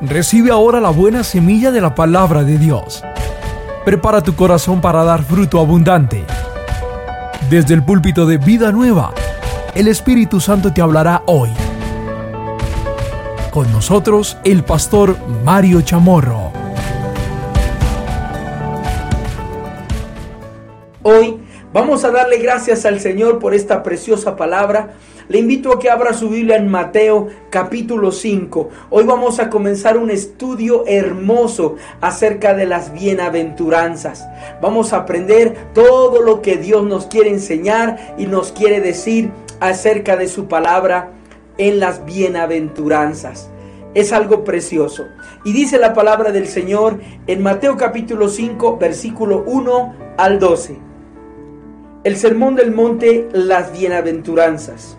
Recibe ahora la buena semilla de la palabra de Dios. Prepara tu corazón para dar fruto abundante. Desde el púlpito de Vida Nueva, el Espíritu Santo te hablará hoy. Con nosotros, el pastor Mario Chamorro. Hoy vamos a darle gracias al Señor por esta preciosa palabra le invito a que abra su Biblia en Mateo capítulo 5. Hoy vamos a comenzar un estudio hermoso acerca de las bienaventuranzas. Vamos a aprender todo lo que Dios nos quiere enseñar y nos quiere decir acerca de su palabra en las bienaventuranzas. Es algo precioso. Y dice la palabra del Señor en Mateo capítulo 5, versículo 1 al 12. El sermón del monte, las bienaventuranzas.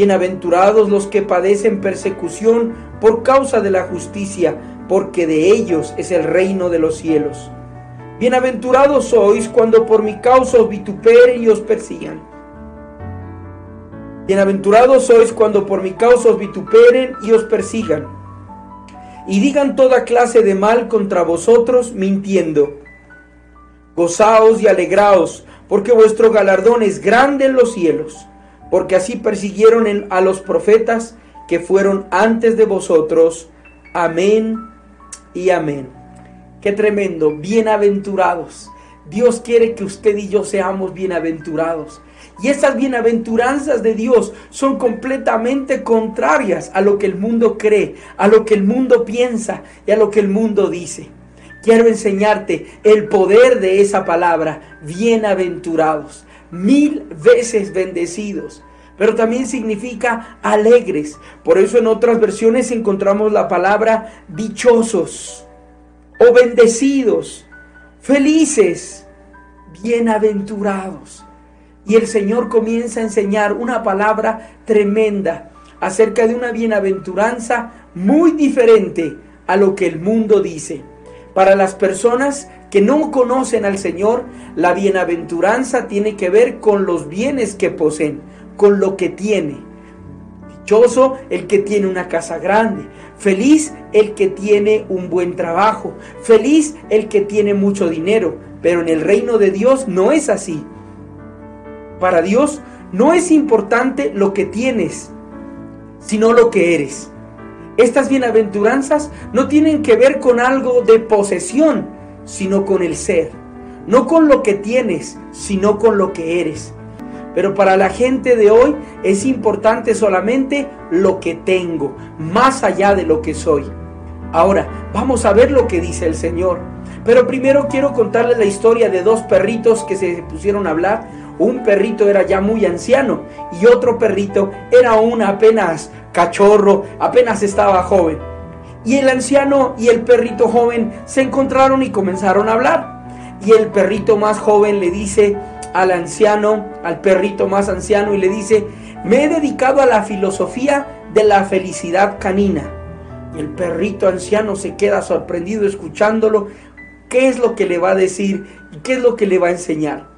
Bienaventurados los que padecen persecución por causa de la justicia, porque de ellos es el reino de los cielos. Bienaventurados sois cuando por mi causa os vituperen y os persigan. Bienaventurados sois cuando por mi causa os vituperen y os persigan. Y digan toda clase de mal contra vosotros mintiendo. Gozaos y alegraos, porque vuestro galardón es grande en los cielos, porque así persiguieron a los profetas que fueron antes de vosotros. Amén y amén. Qué tremendo, bienaventurados. Dios quiere que usted y yo seamos bienaventurados. Y esas bienaventuranzas de Dios son completamente contrarias a lo que el mundo cree, a lo que el mundo piensa y a lo que el mundo dice. Quiero enseñarte el poder de esa palabra, bienaventurados, mil veces bendecidos pero también significa alegres. Por eso en otras versiones encontramos la palabra dichosos o bendecidos, felices, bienaventurados. Y el Señor comienza a enseñar una palabra tremenda acerca de una bienaventuranza muy diferente a lo que el mundo dice. Para las personas que no conocen al Señor, la bienaventuranza tiene que ver con los bienes que poseen con lo que tiene. Dichoso el que tiene una casa grande. Feliz el que tiene un buen trabajo. Feliz el que tiene mucho dinero. Pero en el reino de Dios no es así. Para Dios no es importante lo que tienes, sino lo que eres. Estas bienaventuranzas no tienen que ver con algo de posesión, sino con el ser. No con lo que tienes, sino con lo que eres. Pero para la gente de hoy es importante solamente lo que tengo, más allá de lo que soy. Ahora, vamos a ver lo que dice el Señor. Pero primero quiero contarles la historia de dos perritos que se pusieron a hablar. Un perrito era ya muy anciano y otro perrito era un apenas cachorro, apenas estaba joven. Y el anciano y el perrito joven se encontraron y comenzaron a hablar. Y el perrito más joven le dice, al anciano, al perrito más anciano y le dice, me he dedicado a la filosofía de la felicidad canina. Y el perrito anciano se queda sorprendido escuchándolo. ¿Qué es lo que le va a decir y qué es lo que le va a enseñar?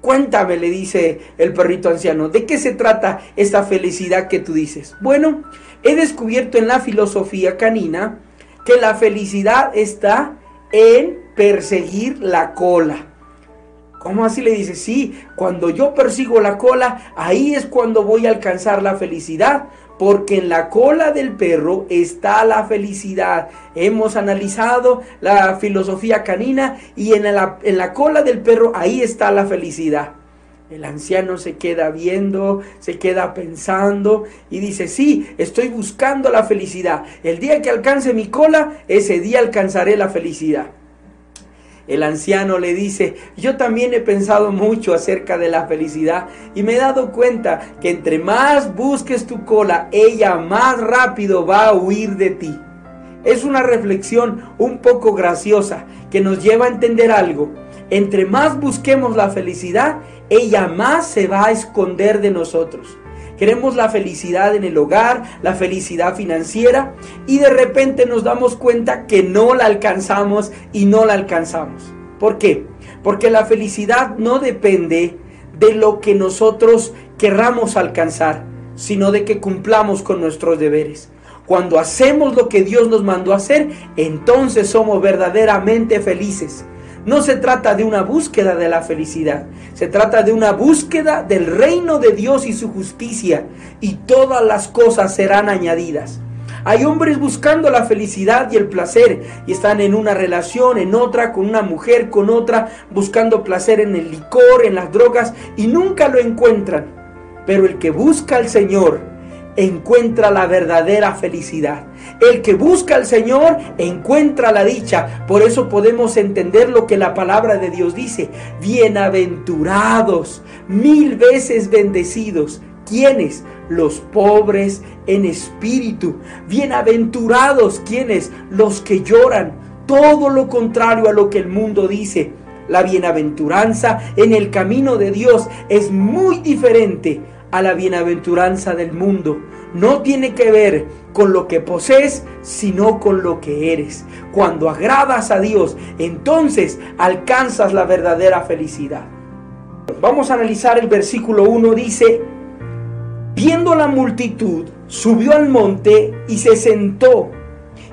Cuéntame, le dice el perrito anciano, ¿de qué se trata esta felicidad que tú dices? Bueno, he descubierto en la filosofía canina que la felicidad está en perseguir la cola. ¿Cómo así le dice? Sí, cuando yo persigo la cola, ahí es cuando voy a alcanzar la felicidad, porque en la cola del perro está la felicidad. Hemos analizado la filosofía canina y en la, en la cola del perro ahí está la felicidad. El anciano se queda viendo, se queda pensando y dice, sí, estoy buscando la felicidad. El día que alcance mi cola, ese día alcanzaré la felicidad. El anciano le dice, yo también he pensado mucho acerca de la felicidad y me he dado cuenta que entre más busques tu cola, ella más rápido va a huir de ti. Es una reflexión un poco graciosa que nos lleva a entender algo. Entre más busquemos la felicidad, ella más se va a esconder de nosotros. Queremos la felicidad en el hogar, la felicidad financiera y de repente nos damos cuenta que no la alcanzamos y no la alcanzamos. ¿Por qué? Porque la felicidad no depende de lo que nosotros querramos alcanzar, sino de que cumplamos con nuestros deberes. Cuando hacemos lo que Dios nos mandó hacer, entonces somos verdaderamente felices. No se trata de una búsqueda de la felicidad, se trata de una búsqueda del reino de Dios y su justicia, y todas las cosas serán añadidas. Hay hombres buscando la felicidad y el placer y están en una relación, en otra, con una mujer, con otra, buscando placer en el licor, en las drogas y nunca lo encuentran. Pero el que busca al Señor encuentra la verdadera felicidad. El que busca al Señor encuentra la dicha. Por eso podemos entender lo que la palabra de Dios dice. Bienaventurados, mil veces bendecidos. ¿Quiénes? Los pobres en espíritu. Bienaventurados, ¿quiénes? Los que lloran. Todo lo contrario a lo que el mundo dice. La bienaventuranza en el camino de Dios es muy diferente a la bienaventuranza del mundo. No tiene que ver con lo que posees, sino con lo que eres. Cuando agradas a Dios, entonces alcanzas la verdadera felicidad. Vamos a analizar el versículo 1. Dice, viendo la multitud, subió al monte y se sentó.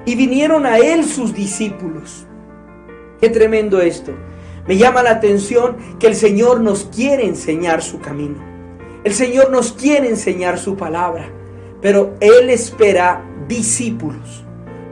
Y vinieron a él sus discípulos. Qué tremendo esto. Me llama la atención que el Señor nos quiere enseñar su camino. El Señor nos quiere enseñar su palabra, pero Él espera discípulos.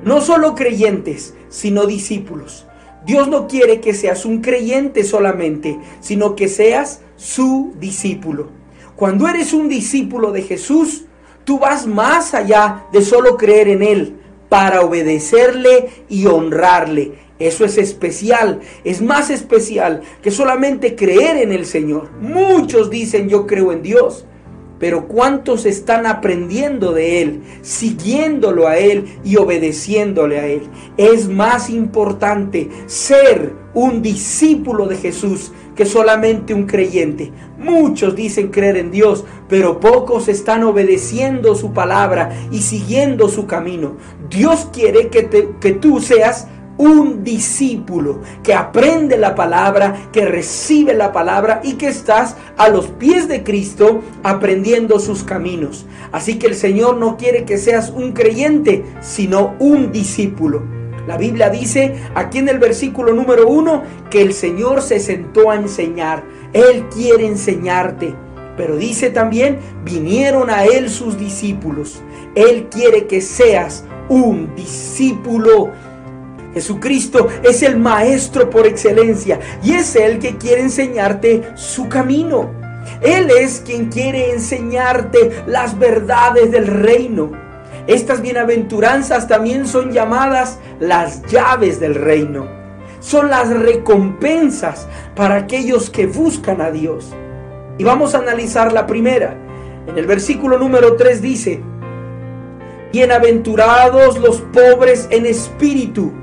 No solo creyentes, sino discípulos. Dios no quiere que seas un creyente solamente, sino que seas su discípulo. Cuando eres un discípulo de Jesús, tú vas más allá de solo creer en Él para obedecerle y honrarle. Eso es especial, es más especial que solamente creer en el Señor. Muchos dicen yo creo en Dios, pero ¿cuántos están aprendiendo de Él, siguiéndolo a Él y obedeciéndole a Él? Es más importante ser un discípulo de Jesús que solamente un creyente. Muchos dicen creer en Dios, pero pocos están obedeciendo su palabra y siguiendo su camino. Dios quiere que, que tú seas un discípulo que aprende la palabra, que recibe la palabra y que estás a los pies de Cristo aprendiendo sus caminos. Así que el Señor no quiere que seas un creyente, sino un discípulo. La Biblia dice aquí en el versículo número uno que el Señor se sentó a enseñar. Él quiere enseñarte. Pero dice también, vinieron a Él sus discípulos. Él quiere que seas un discípulo Jesucristo es el maestro por excelencia y es Él que quiere enseñarte su camino. Él es quien quiere enseñarte las verdades del reino. Estas bienaventuranzas también son llamadas las llaves del reino. Son las recompensas para aquellos que buscan a Dios. Y vamos a analizar la primera. En el versículo número 3 dice, Bienaventurados los pobres en espíritu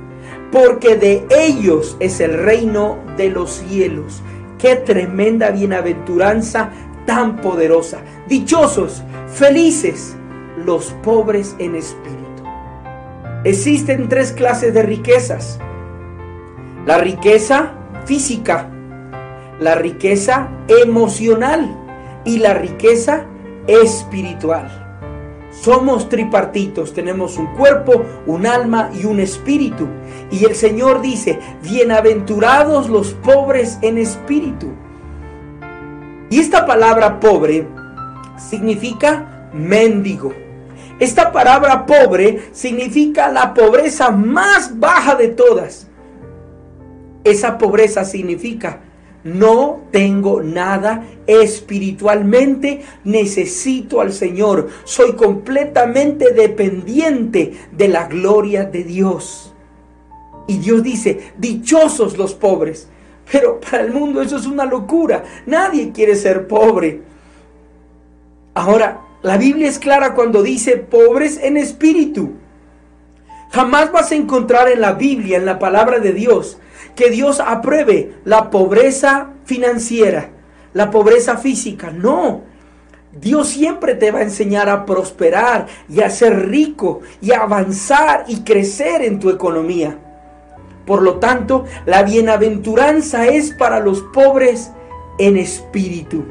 porque de ellos es el reino de los cielos. Qué tremenda bienaventuranza tan poderosa. Dichosos, felices los pobres en espíritu. Existen tres clases de riquezas. La riqueza física, la riqueza emocional y la riqueza espiritual. Somos tripartitos, tenemos un cuerpo, un alma y un espíritu. Y el Señor dice, bienaventurados los pobres en espíritu. Y esta palabra pobre significa mendigo. Esta palabra pobre significa la pobreza más baja de todas. Esa pobreza significa no tengo nada espiritualmente, necesito al Señor, soy completamente dependiente de la gloria de Dios. Y Dios dice, dichosos los pobres. Pero para el mundo eso es una locura. Nadie quiere ser pobre. Ahora, la Biblia es clara cuando dice pobres en espíritu. Jamás vas a encontrar en la Biblia, en la palabra de Dios, que Dios apruebe la pobreza financiera, la pobreza física. No. Dios siempre te va a enseñar a prosperar y a ser rico y a avanzar y crecer en tu economía. Por lo tanto, la bienaventuranza es para los pobres en espíritu.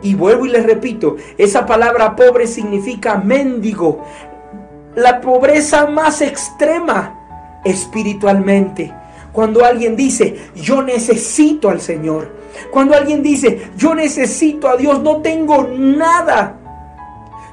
Y vuelvo y les repito, esa palabra pobre significa mendigo, la pobreza más extrema espiritualmente. Cuando alguien dice, yo necesito al Señor. Cuando alguien dice, yo necesito a Dios, no tengo nada.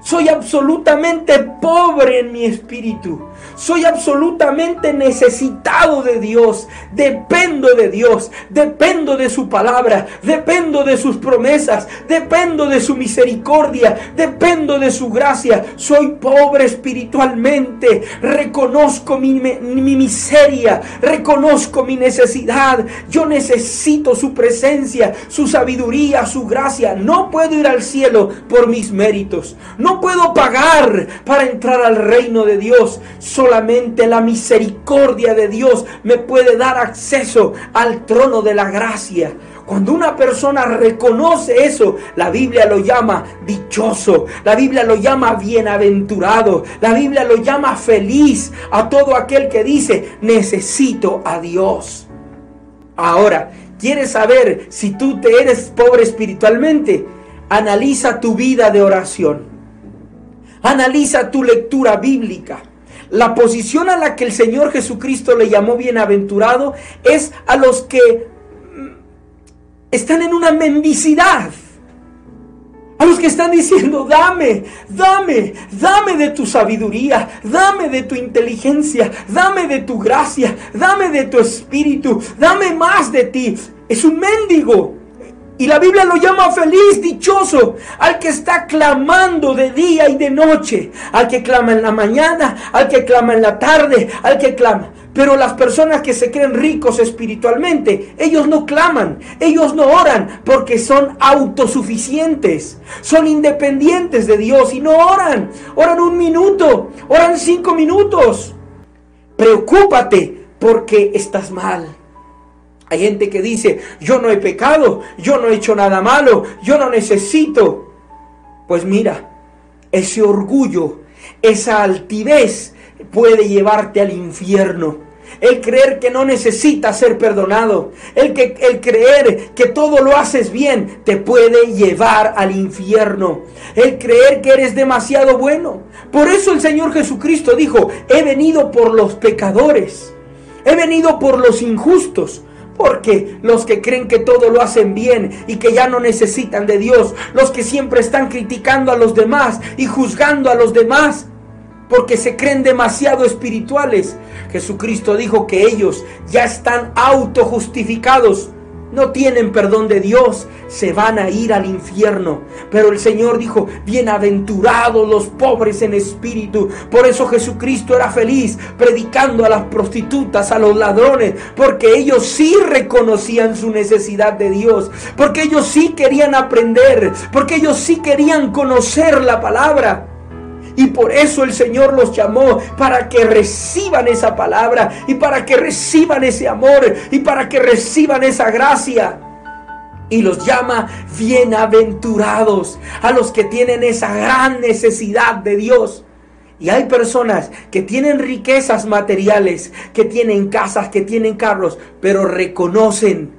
Soy absolutamente pobre en mi espíritu. Soy absolutamente necesitado de Dios. Dependo de Dios. Dependo de su palabra. Dependo de sus promesas. Dependo de su misericordia. Dependo de su gracia. Soy pobre espiritualmente. Reconozco mi, mi miseria. Reconozco mi necesidad. Yo necesito su presencia, su sabiduría, su gracia. No puedo ir al cielo por mis méritos. No puedo pagar para entrar al reino de Dios. Solamente la misericordia de Dios me puede dar acceso al trono de la gracia. Cuando una persona reconoce eso, la Biblia lo llama dichoso, la Biblia lo llama bienaventurado, la Biblia lo llama feliz a todo aquel que dice, necesito a Dios. Ahora, ¿quieres saber si tú te eres pobre espiritualmente? Analiza tu vida de oración. Analiza tu lectura bíblica. La posición a la que el Señor Jesucristo le llamó bienaventurado es a los que mm, están en una mendicidad. A los que están diciendo, dame, dame, dame de tu sabiduría, dame de tu inteligencia, dame de tu gracia, dame de tu espíritu, dame más de ti. Es un mendigo. Y la Biblia lo llama feliz, dichoso, al que está clamando de día y de noche, al que clama en la mañana, al que clama en la tarde, al que clama. Pero las personas que se creen ricos espiritualmente, ellos no claman, ellos no oran porque son autosuficientes, son independientes de Dios y no oran. Oran un minuto, oran cinco minutos. Preocúpate porque estás mal. Hay gente que dice, yo no he pecado, yo no he hecho nada malo, yo no necesito. Pues mira, ese orgullo, esa altivez puede llevarte al infierno. El creer que no necesitas ser perdonado, el, que, el creer que todo lo haces bien, te puede llevar al infierno. El creer que eres demasiado bueno. Por eso el Señor Jesucristo dijo, he venido por los pecadores, he venido por los injustos, porque los que creen que todo lo hacen bien y que ya no necesitan de Dios, los que siempre están criticando a los demás y juzgando a los demás, porque se creen demasiado espirituales. Jesucristo dijo que ellos ya están autojustificados no tienen perdón de Dios, se van a ir al infierno. Pero el Señor dijo, bienaventurados los pobres en espíritu. Por eso Jesucristo era feliz predicando a las prostitutas, a los ladrones, porque ellos sí reconocían su necesidad de Dios, porque ellos sí querían aprender, porque ellos sí querían conocer la palabra. Y por eso el Señor los llamó para que reciban esa palabra y para que reciban ese amor y para que reciban esa gracia. Y los llama bienaventurados a los que tienen esa gran necesidad de Dios. Y hay personas que tienen riquezas materiales, que tienen casas, que tienen carros, pero reconocen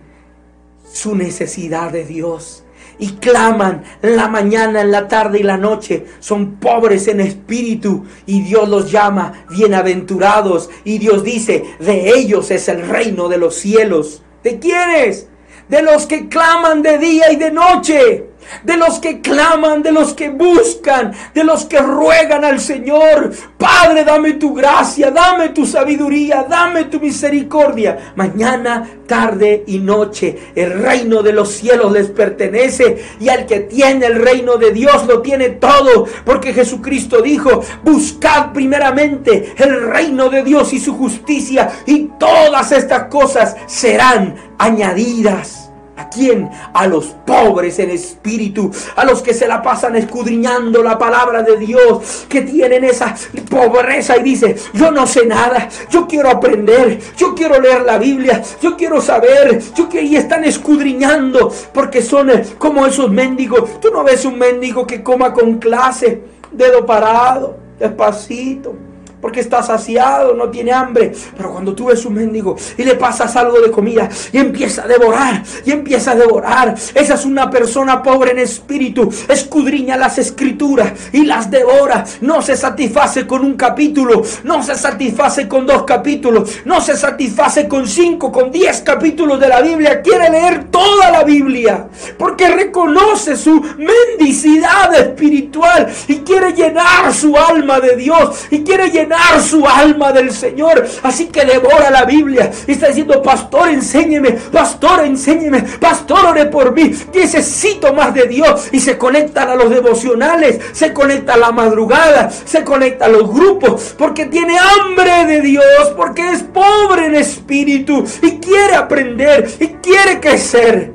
su necesidad de Dios y claman la mañana, en la tarde y la noche. Son pobres en espíritu y Dios los llama bienaventurados. Y Dios dice, de ellos es el reino de los cielos. ¿De quiénes? De los que claman de día y de noche. De los que claman, de los que buscan, de los que ruegan al Señor. Padre, dame tu gracia, dame tu sabiduría, dame tu misericordia. Mañana, tarde y noche, el reino de los cielos les pertenece y al que tiene el reino de Dios lo tiene todo, porque Jesucristo dijo, buscad primeramente el reino de Dios y su justicia y todas estas cosas serán añadidas. ¿A quién? A los pobres en espíritu, a los que se la pasan escudriñando la palabra de Dios, que tienen esa pobreza y dice, yo no sé nada, yo quiero aprender, yo quiero leer la Biblia, yo quiero saber, yo que y están escudriñando porque son eh, como esos mendigos. Tú no ves un mendigo que coma con clase, dedo parado, despacito porque está saciado, no tiene hambre. Pero cuando tú ves un mendigo y le pasas algo de comida y empieza a devorar, y empieza a devorar, esa es una persona pobre en espíritu, escudriña las escrituras y las devora. No se satisface con un capítulo, no se satisface con dos capítulos, no se satisface con cinco, con diez capítulos de la Biblia. Quiere leer toda la Biblia porque reconoce su mendicidad espiritual y quiere llenar su alma de Dios y quiere llenar su alma del Señor. Así que devora la Biblia. Y está diciendo, pastor, enséñeme, pastor, enséñeme, pastor, ore por mí. Necesito más de Dios. Y se conectan a los devocionales, se conecta a la madrugada, se conecta a los grupos, porque tiene hambre de Dios, porque es pobre en espíritu y quiere aprender y quiere crecer.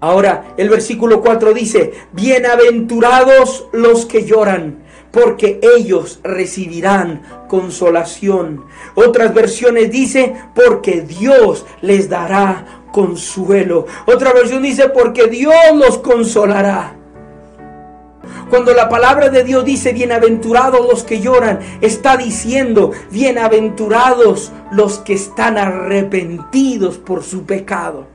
Ahora el versículo 4 dice, bienaventurados los que lloran porque ellos recibirán consolación. Otras versiones dice, porque Dios les dará consuelo. Otra versión dice, porque Dios los consolará. Cuando la palabra de Dios dice bienaventurados los que lloran, está diciendo bienaventurados los que están arrepentidos por su pecado.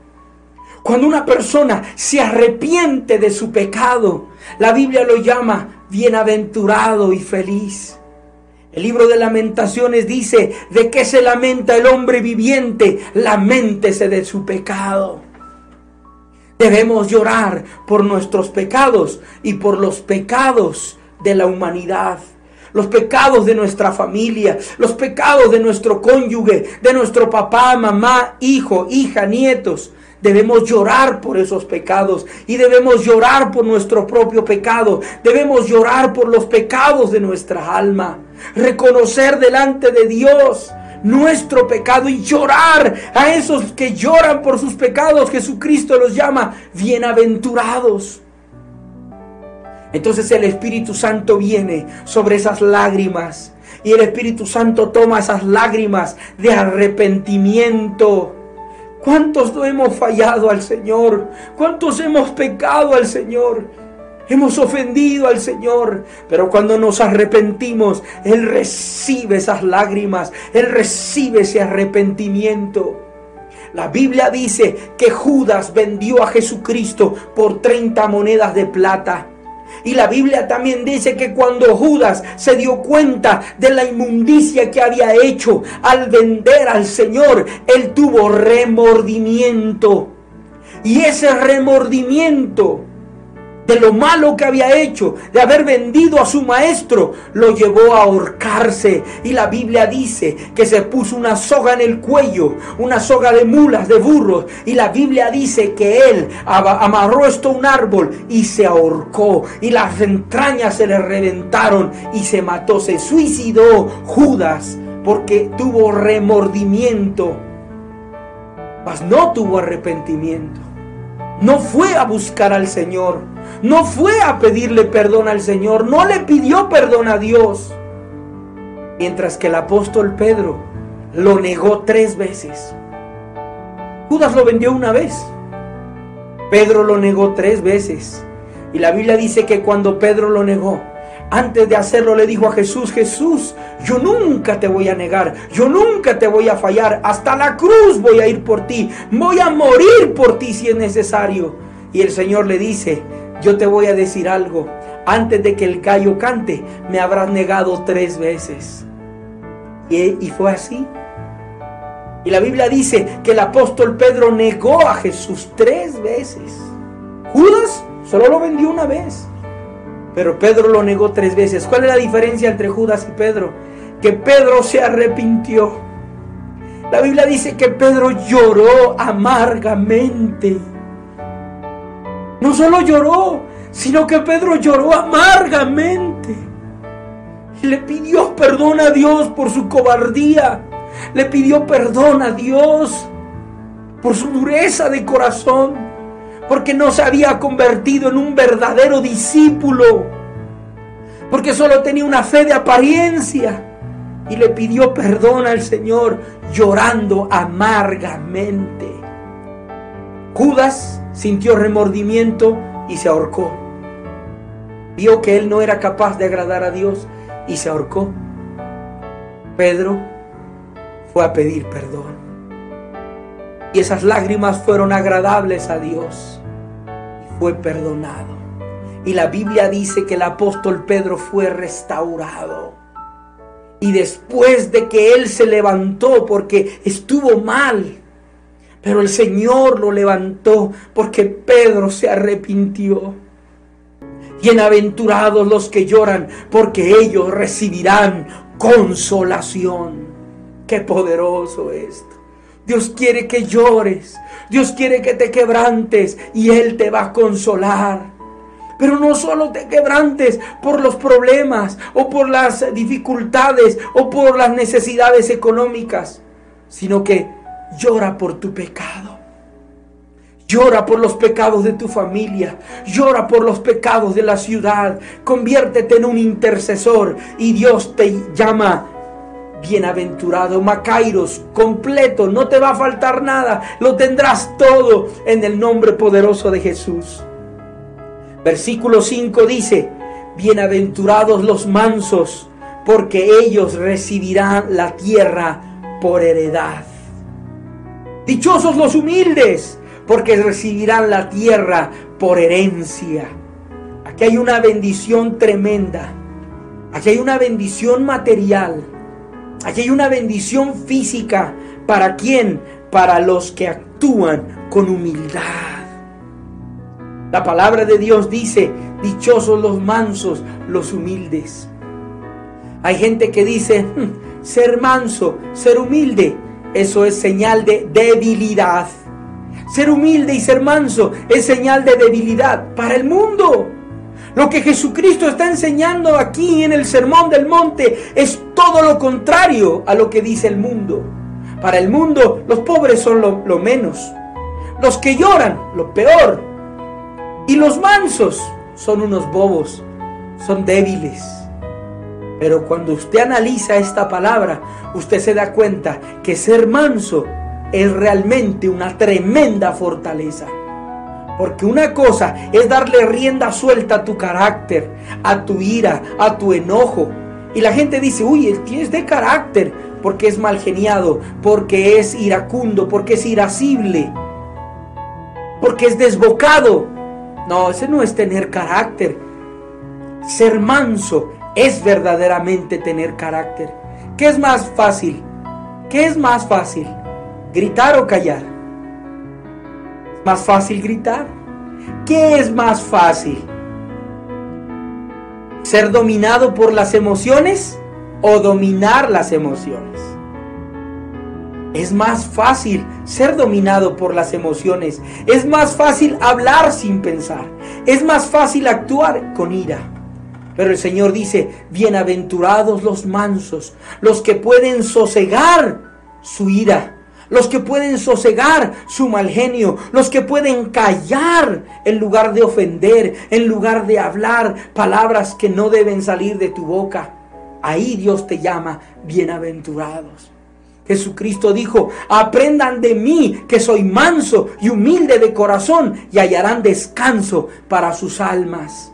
Cuando una persona se arrepiente de su pecado, la Biblia lo llama bienaventurado y feliz. El libro de lamentaciones dice, ¿de qué se lamenta el hombre viviente? Lamentese de su pecado. Debemos llorar por nuestros pecados y por los pecados de la humanidad. Los pecados de nuestra familia, los pecados de nuestro cónyuge, de nuestro papá, mamá, hijo, hija, nietos, Debemos llorar por esos pecados y debemos llorar por nuestro propio pecado. Debemos llorar por los pecados de nuestra alma. Reconocer delante de Dios nuestro pecado y llorar a esos que lloran por sus pecados. Jesucristo los llama bienaventurados. Entonces el Espíritu Santo viene sobre esas lágrimas y el Espíritu Santo toma esas lágrimas de arrepentimiento ¿Cuántos no hemos fallado al Señor? ¿Cuántos hemos pecado al Señor? Hemos ofendido al Señor, pero cuando nos arrepentimos, Él recibe esas lágrimas, Él recibe ese arrepentimiento. La Biblia dice que Judas vendió a Jesucristo por 30 monedas de plata. Y la Biblia también dice que cuando Judas se dio cuenta de la inmundicia que había hecho al vender al Señor, él tuvo remordimiento. Y ese remordimiento de lo malo que había hecho, de haber vendido a su maestro, lo llevó a ahorcarse. Y la Biblia dice que se puso una soga en el cuello, una soga de mulas, de burros. Y la Biblia dice que él amarró esto a un árbol y se ahorcó. Y las entrañas se le reventaron y se mató, se suicidó Judas porque tuvo remordimiento, mas no tuvo arrepentimiento. No fue a buscar al Señor no fue a pedirle perdón al Señor, no le pidió perdón a Dios. Mientras que el apóstol Pedro lo negó tres veces. Judas lo vendió una vez. Pedro lo negó tres veces. Y la Biblia dice que cuando Pedro lo negó, antes de hacerlo le dijo a Jesús, Jesús, yo nunca te voy a negar, yo nunca te voy a fallar, hasta la cruz voy a ir por ti, voy a morir por ti si es necesario. Y el Señor le dice, yo te voy a decir algo. Antes de que el gallo cante, me habrás negado tres veces. Y, fue así. Y la Biblia dice que el apóstol Pedro negó a Jesús tres veces. Judas solo lo vendió una vez. Pero Pedro lo negó tres veces. ¿Cuál es la diferencia entre Judas y Pedro? Que Pedro se arrepintió. La Biblia dice que Pedro lloró amargamente. No solo lloró, sino que Pedro lloró amargamente. Y le pidió perdón a Dios por su cobardía. Le pidió perdón a Dios por su dureza de corazón. Porque no se había convertido en un verdadero discípulo. Porque solo tenía una fe de apariencia. Y le pidió perdón al Señor llorando amargamente. Judas sintió remordimiento y se ahorcó. Vio que él no era capaz de agradar a Dios y se ahorcó. Pedro fue a pedir perdón. Y esas lágrimas fueron agradables a Dios. Y fue perdonado. Y la Biblia dice que el apóstol Pedro fue restaurado. Y después de que él se levantó porque estuvo mal, pero el Señor lo levantó porque Pedro se arrepintió. Bienaventurados los que lloran, porque ellos recibirán consolación. Qué poderoso esto. Dios quiere que llores. Dios quiere que te quebrantes y Él te va a consolar. Pero no solo te quebrantes por los problemas o por las dificultades o por las necesidades económicas, sino que llora por tu pecado. Llora por los pecados de tu familia. Llora por los pecados de la ciudad. Conviértete en un intercesor y Dios te llama bienaventurado, Macairos, completo. No te va a faltar nada. Lo tendrás todo en el nombre poderoso de Jesús. Versículo 5 dice, bienaventurados los mansos, porque ellos recibirán la tierra por heredad. Dichosos los humildes, porque recibirán la tierra por herencia. Aquí hay una bendición tremenda. Aquí hay una bendición material. Aquí hay una bendición física. ¿Para quién? Para los que actúan con humildad. La palabra de Dios dice, dichosos los mansos, los humildes. Hay gente que dice, hmm, ser manso, ser humilde, eso es señal de debilidad. Ser humilde y ser manso es señal de debilidad para el mundo. Lo que Jesucristo está enseñando aquí en el Sermón del Monte es todo lo contrario a lo que dice el mundo. Para el mundo los pobres son lo, menos. Los que lloran, lo peor. Y los mansos son unos bobos, son débiles. Pero cuando usted analiza esta palabra, usted se da cuenta que ser manso es realmente una tremenda fortaleza. Porque una cosa es darle rienda suelta a tu carácter, a tu ira, a tu enojo. Y la gente dice, uy, él tiene de carácter porque es mal geniado, porque es iracundo, porque es irascible, porque es desbocado. No, ese no es tener carácter. Ser manso es verdaderamente tener carácter. ¿Qué es más fácil? ¿Qué es más fácil? ¿Gritar o callar? ¿Es más fácil gritar? ¿Qué es más fácil? ¿Ser dominado por las emociones o dominar las emociones? Es más fácil ser dominado por las emociones. Es más fácil hablar sin pensar. Es más fácil actuar con ira. Pero el Señor dice, bienaventurados los mansos, los que pueden sosegar su ira los que pueden sosegar su mal genio, los que pueden callar en lugar de ofender, en lugar de hablar palabras que no deben salir de tu boca. Ahí Dios te llama bienaventurados. Jesucristo dijo, aprendan de mí que soy manso y humilde de corazón y hallarán descanso para sus almas.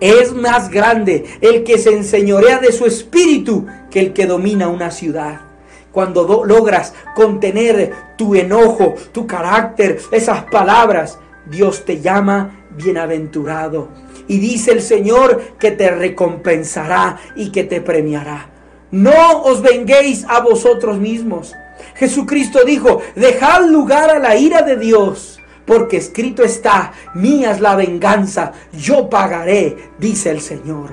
Es más grande el que se enseñorea de su espíritu que el que domina una ciudad cuando logras contener tu enojo, tu carácter, esas palabras, Dios te llama bienaventurado. Y dice el Señor que te recompensará y que te premiará. No os venguéis a vosotros mismos. Jesucristo dijo, dejad lugar a la ira de Dios, porque escrito está, mía es la venganza, yo pagaré, dice el Señor.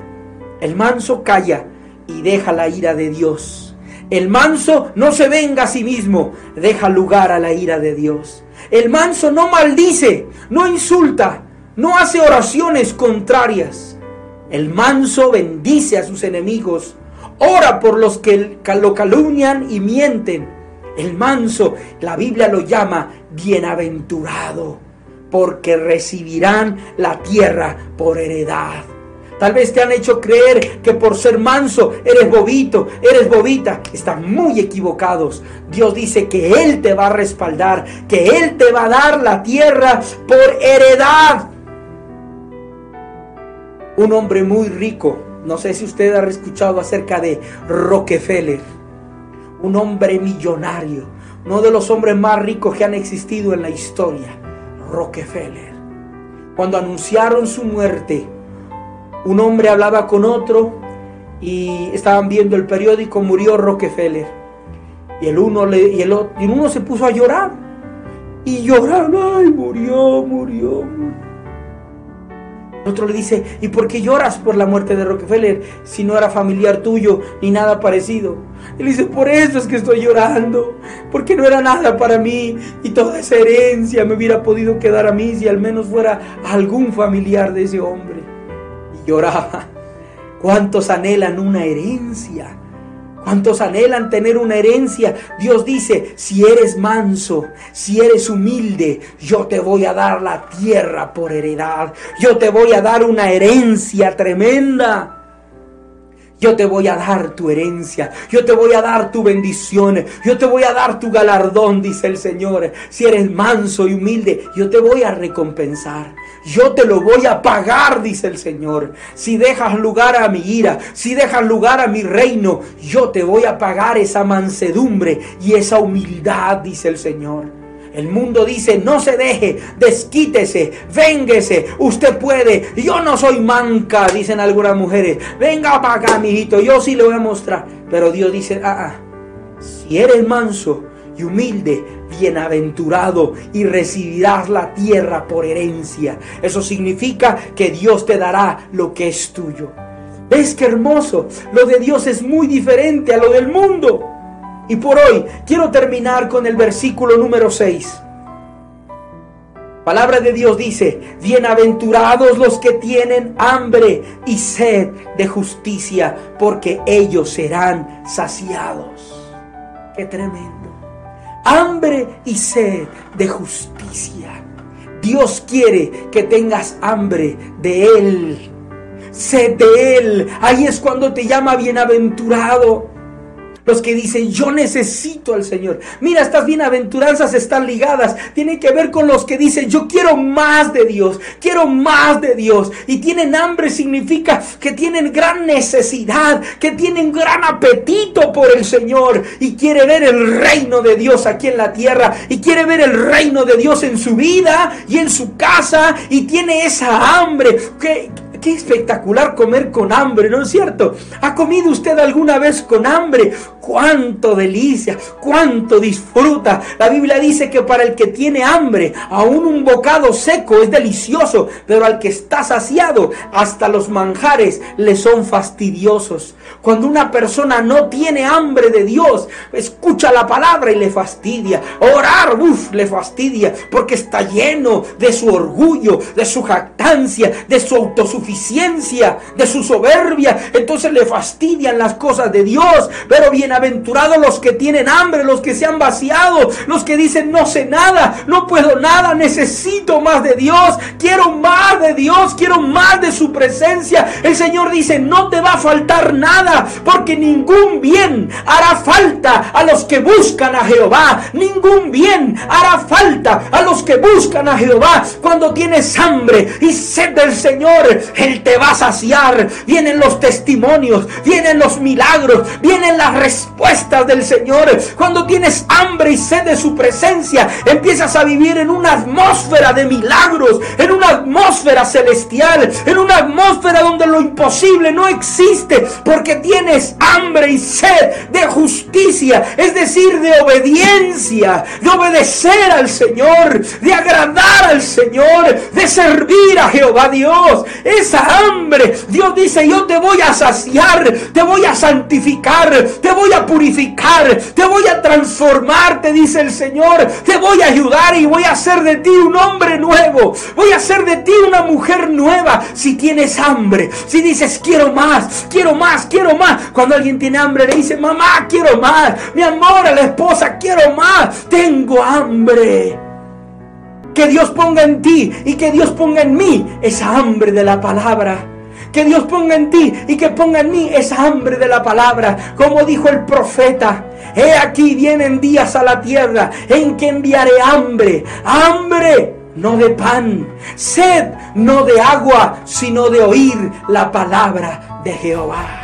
El manso calla y deja la ira de Dios. El manso no se venga a sí mismo, deja lugar a la ira de Dios. El manso no maldice, no insulta, no hace oraciones contrarias. El manso bendice a sus enemigos, ora por los que lo calumnian y mienten. El manso, la Biblia lo llama bienaventurado, porque recibirán la tierra por heredad. Tal vez te han hecho creer que por ser manso eres bobito, eres bobita. Están muy equivocados. Dios dice que Él te va a respaldar, que Él te va a dar la tierra por heredad. Un hombre muy rico, no sé si usted ha escuchado acerca de Rockefeller, un hombre millonario, uno de los hombres más ricos que han existido en la historia, Rockefeller. Cuando anunciaron su muerte, un hombre hablaba con otro y estaban viendo el periódico, murió Rockefeller. Y el uno, uno se puso a llorar. Y lloraba, ay, murió, murió, murió. Otro le dice, ¿y por qué lloras por la muerte de Rockefeller si no era familiar tuyo ni nada parecido? Él dice, por eso es que estoy llorando, porque no era nada para mí y toda esa herencia me hubiera podido quedar a mí si al menos fuera algún familiar de ese hombre lloraba. ¿Cuántos anhelan una herencia? ¿Cuántos anhelan tener una herencia? Dios dice, si eres manso, si eres humilde, yo te voy a dar la tierra por heredad. Yo te voy a dar una herencia tremenda. Yo te voy a dar tu herencia, yo te voy a dar tu bendición, yo te voy a dar tu galardón, dice el Señor. Si eres manso y humilde, yo te voy a recompensar. Yo te lo voy a pagar, dice el Señor. Si dejas lugar a mi ira, si dejas lugar a mi reino, yo te voy a pagar esa mansedumbre y esa humildad, dice el Señor. El mundo dice, no se deje, desquítese, vénguese, usted puede. Yo no soy manca, dicen algunas mujeres. Venga para acá, mijito, yo sí le voy a mostrar. Pero Dios dice, ah, ah, si eres manso y humilde, bienaventurado y recibirás la tierra por herencia. Eso significa que Dios te dará lo que es tuyo. ¿Ves qué hermoso? Lo de Dios es muy diferente a lo del mundo. Y por hoy quiero terminar con el versículo número 6. Palabra de Dios dice, bienaventurados los que tienen hambre y sed de justicia, porque ellos serán saciados. Qué tremendo hambre y sed de justicia. Dios quiere que tengas hambre de Él, sed de Él. Ahí es cuando te llama bienaventurado. Los que dicen, yo necesito al Señor. Mira, estas bienaventuranzas están ligadas. Tienen que ver con los que dicen, yo quiero más de Dios. Quiero más de Dios. Y tienen hambre significa que tienen gran necesidad, que tienen gran apetito por el Señor. Y quiere ver el reino de Dios aquí en la tierra. Y quiere ver el reino de Dios en su vida y en su casa. Y tiene esa hambre. Que, Qué espectacular comer con hambre, ¿no es cierto? ¿Ha comido usted alguna vez con hambre? cuánto delicia, cuánto disfruta. La Biblia dice que para el que tiene hambre, aún un bocado seco es delicioso, pero al que está saciado, hasta los manjares le son fastidiosos. Cuando una persona no tiene hambre de Dios, escucha la palabra y le fastidia. Orar, uff, le fastidia, porque está lleno de su orgullo, de su jactancia, de su autosuficiencia, de su soberbia. Entonces le fastidian las cosas de Dios, pero bien bienaventurados los que tienen hambre, los que se han vaciado, los que dicen no sé nada, no puedo nada, necesito más de Dios, quiero más de Dios, quiero más de su presencia. El Señor dice, no te va a faltar nada, porque ningún bien hará falta a los que buscan a Jehová, ningún bien hará falta a los que buscan a Jehová. Cuando tienes hambre y sed del Señor, Él te va a saciar. Vienen los testimonios, vienen los milagros, vienen las respuestas del Señor, cuando tienes hambre y sed de su presencia, empiezas a vivir en una atmósfera de milagros, en una atmósfera celestial, en una atmósfera donde lo imposible no existe, porque tienes hambre y sed de justicia, es decir, de obediencia, de obedecer al Señor, de agradar al Señor, de servir a Jehová Dios. Esa hambre, Dios dice, yo te voy a saciar, te voy a santificar, te voy a purificar, te voy a transformar, te dice el Señor, te voy a ayudar y voy a hacer de ti un hombre nuevo, voy a hacer de ti una mujer nueva. Si tienes hambre, si dices quiero más, quiero más, quiero más. Cuando alguien tiene hambre le dice, mamá, quiero más, mi amor a la esposa, quiero más, tengo hambre que Dios ponga en ti y que Dios ponga en mí esa hambre de la palabra. Que Dios ponga en ti y que ponga en mí esa hambre de la palabra. Como dijo el profeta, he aquí vienen días a la tierra en que enviaré hambre, hambre no de pan, sed no de agua, sino de oír la palabra de Jehová.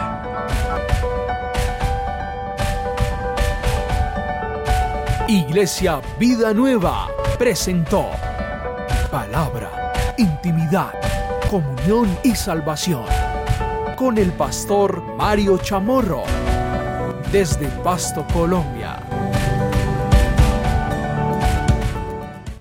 Iglesia Vida Nueva presentó palabra, intimidad, comunión y salvación con el pastor Mario Chamorro desde Pasto, Colombia.